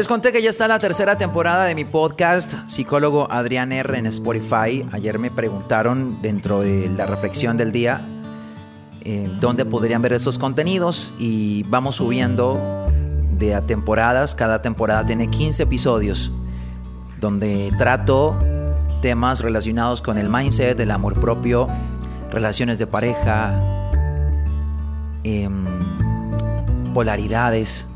Les conté que ya está la tercera temporada de mi podcast, psicólogo Adrián R en Spotify. Ayer me preguntaron dentro de la reflexión del día eh, dónde podrían ver estos contenidos y vamos subiendo de a temporadas. Cada temporada tiene 15 episodios donde trato temas relacionados con el mindset, el amor propio, relaciones de pareja, em, polaridades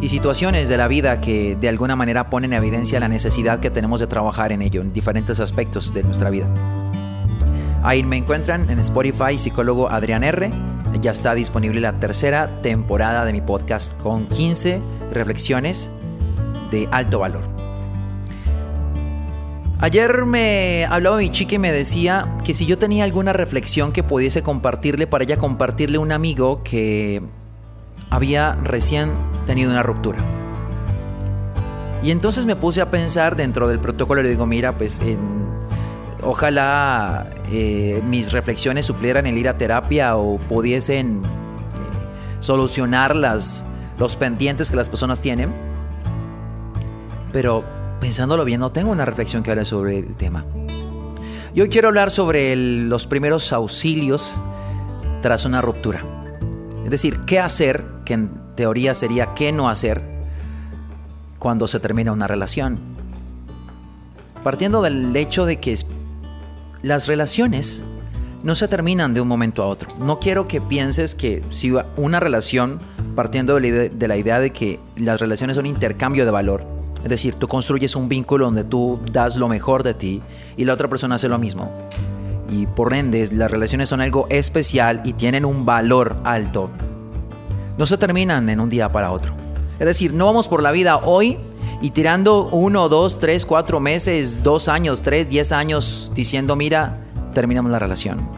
y situaciones de la vida que de alguna manera ponen en evidencia la necesidad que tenemos de trabajar en ello, en diferentes aspectos de nuestra vida. Ahí me encuentran en Spotify, psicólogo Adrián R. Ya está disponible la tercera temporada de mi podcast con 15 reflexiones de alto valor. Ayer me hablaba mi chica y me decía que si yo tenía alguna reflexión que pudiese compartirle para ella compartirle a un amigo que había recién tenido una ruptura. Y entonces me puse a pensar dentro del protocolo, le digo, mira, pues ojalá eh, mis reflexiones suplieran el ir a terapia o pudiesen eh, solucionar las, los pendientes que las personas tienen. Pero pensándolo bien, no tengo una reflexión que hable sobre el tema. Yo quiero hablar sobre los primeros auxilios tras una ruptura. Es decir, qué hacer, que en teoría sería qué no hacer cuando se termina una relación. Partiendo del hecho de que las relaciones no se terminan de un momento a otro. No quiero que pienses que si una relación, partiendo de la idea de que las relaciones son intercambio de valor, es decir, tú construyes un vínculo donde tú das lo mejor de ti y la otra persona hace lo mismo y por ende las relaciones son algo especial y tienen un valor alto, no se terminan en un día para otro. Es decir, no vamos por la vida hoy y tirando uno, dos, tres, cuatro meses, dos años, tres, diez años diciendo, mira, terminamos la relación.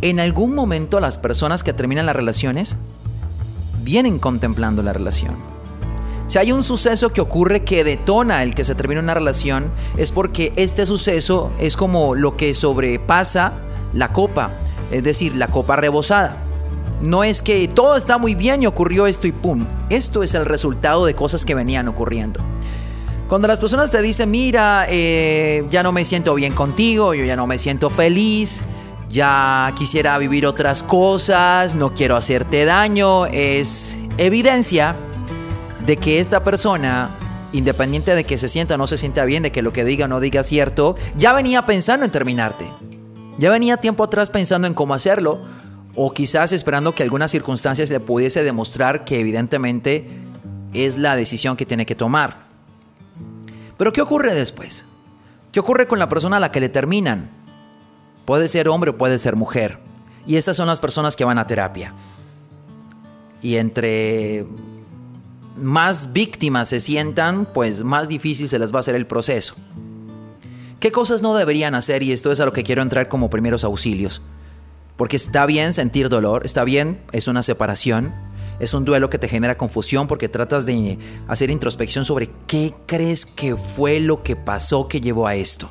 En algún momento las personas que terminan las relaciones vienen contemplando la relación. Si hay un suceso que ocurre que detona el que se termine una relación, es porque este suceso es como lo que sobrepasa la copa, es decir, la copa rebosada. No es que todo está muy bien y ocurrió esto y pum. Esto es el resultado de cosas que venían ocurriendo. Cuando las personas te dicen, mira, eh, ya no me siento bien contigo, yo ya no me siento feliz, ya quisiera vivir otras cosas, no quiero hacerte daño, es evidencia de que esta persona, independiente de que se sienta o no se sienta bien, de que lo que diga o no diga cierto, ya venía pensando en terminarte. Ya venía tiempo atrás pensando en cómo hacerlo, o quizás esperando que algunas circunstancias le pudiese demostrar que evidentemente es la decisión que tiene que tomar. Pero ¿qué ocurre después? ¿Qué ocurre con la persona a la que le terminan? Puede ser hombre o puede ser mujer. Y estas son las personas que van a terapia. Y entre más víctimas se sientan, pues más difícil se les va a hacer el proceso. ¿Qué cosas no deberían hacer? Y esto es a lo que quiero entrar como primeros auxilios. Porque está bien sentir dolor, está bien, es una separación, es un duelo que te genera confusión porque tratas de hacer introspección sobre qué crees que fue lo que pasó que llevó a esto.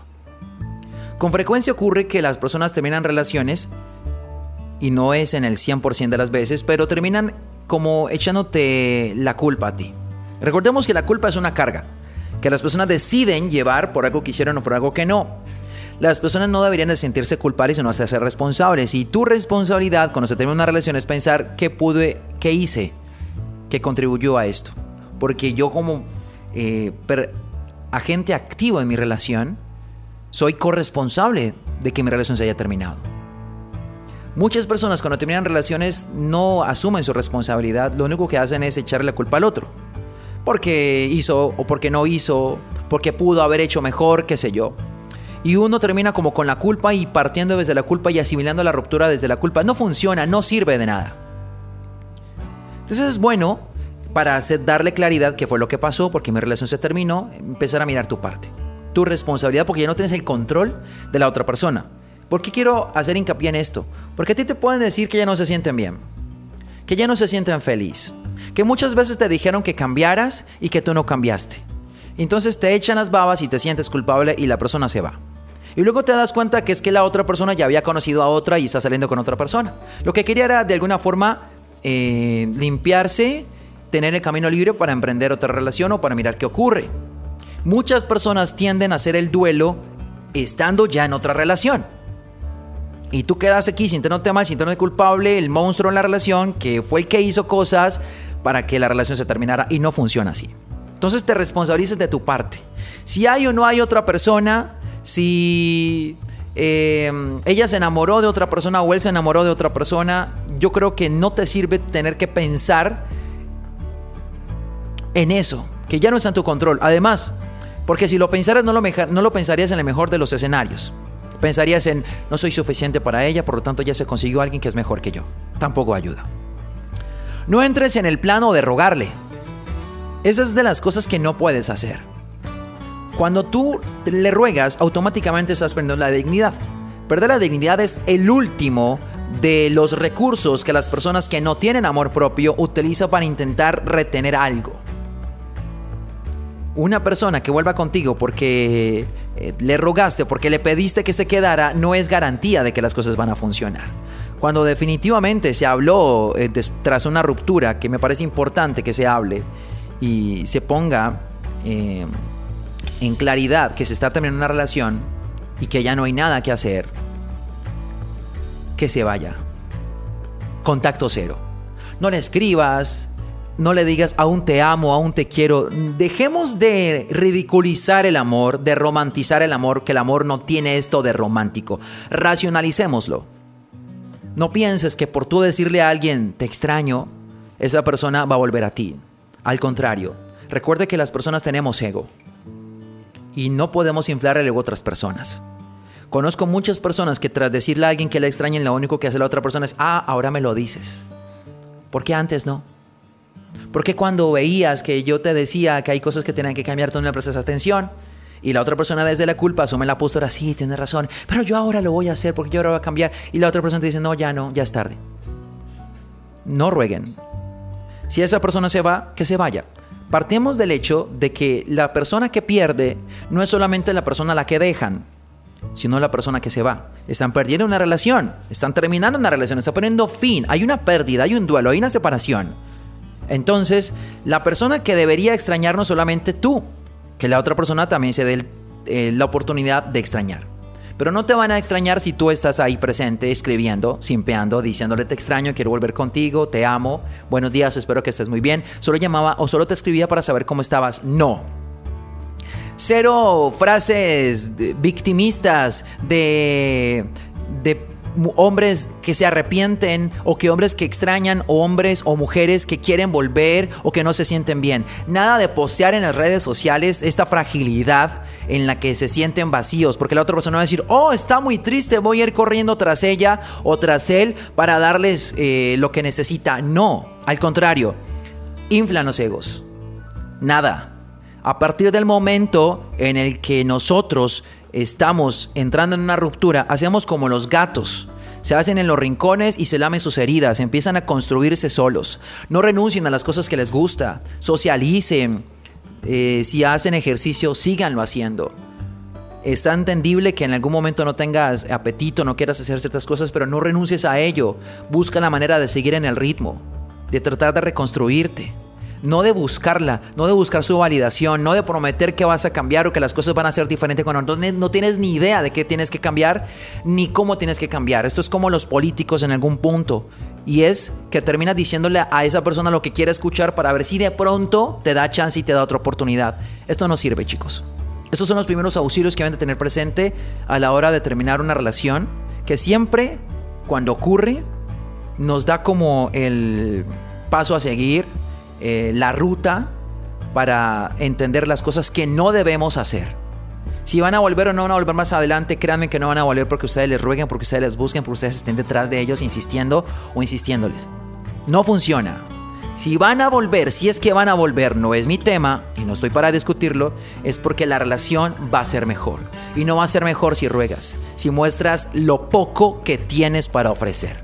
Con frecuencia ocurre que las personas terminan relaciones, y no es en el 100% de las veces, pero terminan como echándote la culpa a ti. Recordemos que la culpa es una carga, que las personas deciden llevar por algo que hicieron o por algo que no. Las personas no deberían de sentirse culpables, sino ser responsables. Y tu responsabilidad cuando se termina una relación es pensar qué pude, qué hice, que contribuyó a esto. Porque yo como eh, agente activo en mi relación, soy corresponsable de que mi relación se haya terminado. Muchas personas cuando terminan relaciones no asumen su responsabilidad, lo único que hacen es echarle la culpa al otro. Porque hizo o porque no hizo, porque pudo haber hecho mejor, qué sé yo. Y uno termina como con la culpa y partiendo desde la culpa y asimilando la ruptura desde la culpa. No funciona, no sirve de nada. Entonces es bueno para hacer, darle claridad qué fue lo que pasó, porque mi relación se terminó, empezar a mirar tu parte. Tu responsabilidad porque ya no tienes el control de la otra persona. ¿Por qué quiero hacer hincapié en esto? Porque a ti te pueden decir que ya no se sienten bien, que ya no se sienten feliz, que muchas veces te dijeron que cambiaras y que tú no cambiaste. Entonces te echan las babas y te sientes culpable y la persona se va. Y luego te das cuenta que es que la otra persona ya había conocido a otra y está saliendo con otra persona. Lo que quería era de alguna forma eh, limpiarse, tener el camino libre para emprender otra relación o para mirar qué ocurre. Muchas personas tienden a hacer el duelo estando ya en otra relación. Y tú quedas aquí sintiéndote mal, sintiéndote culpable, el monstruo en la relación, que fue el que hizo cosas para que la relación se terminara y no funciona así. Entonces te responsabilizas de tu parte. Si hay o no hay otra persona, si em, ella se enamoró de otra persona o él se enamoró de otra persona, yo creo que no te sirve tener que pensar en eso, que ya no está en tu control. Además, porque si lo pensaras no lo, no lo pensarías en el mejor de los escenarios. Pensarías en, no soy suficiente para ella, por lo tanto ya se consiguió alguien que es mejor que yo. Tampoco ayuda. No entres en el plano de rogarle. Esa es de las cosas que no puedes hacer. Cuando tú le ruegas, automáticamente estás perdiendo la dignidad. Perder la dignidad es el último de los recursos que las personas que no tienen amor propio utilizan para intentar retener algo. Una persona que vuelva contigo porque eh, le rogaste, porque le pediste que se quedara, no es garantía de que las cosas van a funcionar. Cuando definitivamente se habló eh, tras una ruptura, que me parece importante que se hable y se ponga eh, en claridad que se está terminando una relación y que ya no hay nada que hacer, que se vaya. Contacto cero. No le escribas, no le digas aún te amo, aún te quiero. Dejemos de ridiculizar el amor, de romantizar el amor, que el amor no tiene esto de romántico. Racionalicémoslo. No pienses que por tú decirle a alguien te extraño, esa persona va a volver a ti. Al contrario, recuerde que las personas tenemos ego y no podemos inflar el ego a otras personas. Conozco muchas personas que tras decirle a alguien que la extrañen, lo único que hace la otra persona es, ah, ahora me lo dices. ¿Por qué antes no? ¿Por qué cuando veías que yo te decía que hay cosas que tienen que cambiar, tú no le prestas atención? Y la otra persona desde la culpa asume la postura, sí, tienes razón, pero yo ahora lo voy a hacer porque yo ahora voy a cambiar. Y la otra persona te dice, no, ya no, ya es tarde. No rueguen. Si esa persona se va, que se vaya. Partimos del hecho de que la persona que pierde no es solamente la persona a la que dejan, sino la persona que se va. Están perdiendo una relación, están terminando una relación, están poniendo fin, hay una pérdida, hay un duelo, hay una separación. Entonces, la persona que debería extrañar no solamente tú, que la otra persona también se dé eh, la oportunidad de extrañar. Pero no te van a extrañar si tú estás ahí presente, escribiendo, simpeando, diciéndole te extraño, quiero volver contigo, te amo, buenos días, espero que estés muy bien. Solo llamaba o solo te escribía para saber cómo estabas. No. Cero frases victimistas de, de hombres que se arrepienten o que hombres que extrañan o hombres o mujeres que quieren volver o que no se sienten bien. Nada de postear en las redes sociales esta fragilidad en la que se sienten vacíos porque la otra persona va a decir, oh, está muy triste, voy a ir corriendo tras ella o tras él para darles eh, lo que necesita. No, al contrario, inflan los egos. Nada. A partir del momento en el que nosotros estamos entrando en una ruptura, hacemos como los gatos. Se hacen en los rincones y se lamen sus heridas, empiezan a construirse solos. No renuncien a las cosas que les gusta, socialicen. Eh, si hacen ejercicio, síganlo haciendo. Está entendible que en algún momento no tengas apetito, no quieras hacer ciertas cosas, pero no renuncies a ello. Busca la manera de seguir en el ritmo. de tratar de reconstruirte no de buscarla, no de buscar su validación, no de prometer que vas a cambiar o que las cosas van a ser diferentes cuando no, tienes ni idea de qué tienes que cambiar ni cómo tienes que cambiar. Esto es como los políticos en algún punto. Y es que terminas diciéndole a esa persona lo que quiere escuchar para ver si de pronto te da chance y te da otra oportunidad. Esto no sirve, chicos. Estos son los primeros auxilios que deben de tener presente a la hora de terminar una relación, que siempre, cuando ocurre, nos da como el paso a seguir, eh, la ruta para entender las cosas que no debemos hacer. Si van a volver o no van a volver más adelante, créanme que no van a volver porque ustedes les rueguen, porque ustedes les busquen, porque ustedes estén detrás de ellos insistiendo o insistiéndoles. No funciona. Si van a volver, si es que van a volver, no es mi tema y no estoy para discutirlo, es porque la relación va a ser mejor. Y no va a ser mejor si ruegas, si muestras lo poco que tienes para ofrecer.